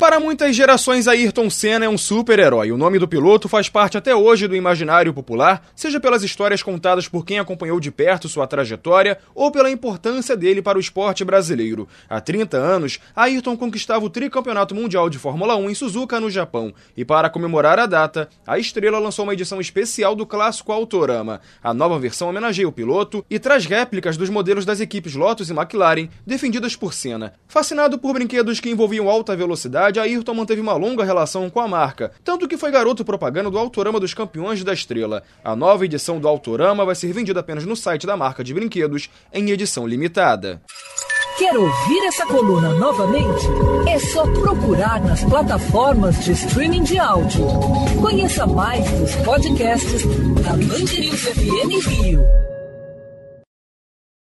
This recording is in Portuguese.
Para muitas gerações, Ayrton Senna é um super-herói. O nome do piloto faz parte até hoje do imaginário popular, seja pelas histórias contadas por quem acompanhou de perto sua trajetória ou pela importância dele para o esporte brasileiro. Há 30 anos, Ayrton conquistava o tricampeonato mundial de Fórmula 1 em Suzuka, no Japão. E para comemorar a data, a estrela lançou uma edição especial do clássico Autorama. A nova versão homenageia o piloto e traz réplicas dos modelos das equipes Lotus e McLaren, defendidas por Senna. Fascinado por brinquedos que envolviam alta velocidade, verdade, Ayrton manteve uma longa relação com a marca, tanto que foi garoto propaganda do Autorama dos Campeões da Estrela. A nova edição do Autorama vai ser vendida apenas no site da marca de brinquedos, em edição limitada. Quer ouvir essa coluna novamente? É só procurar nas plataformas de streaming de áudio. Conheça mais dos podcasts da Band News FM Rio.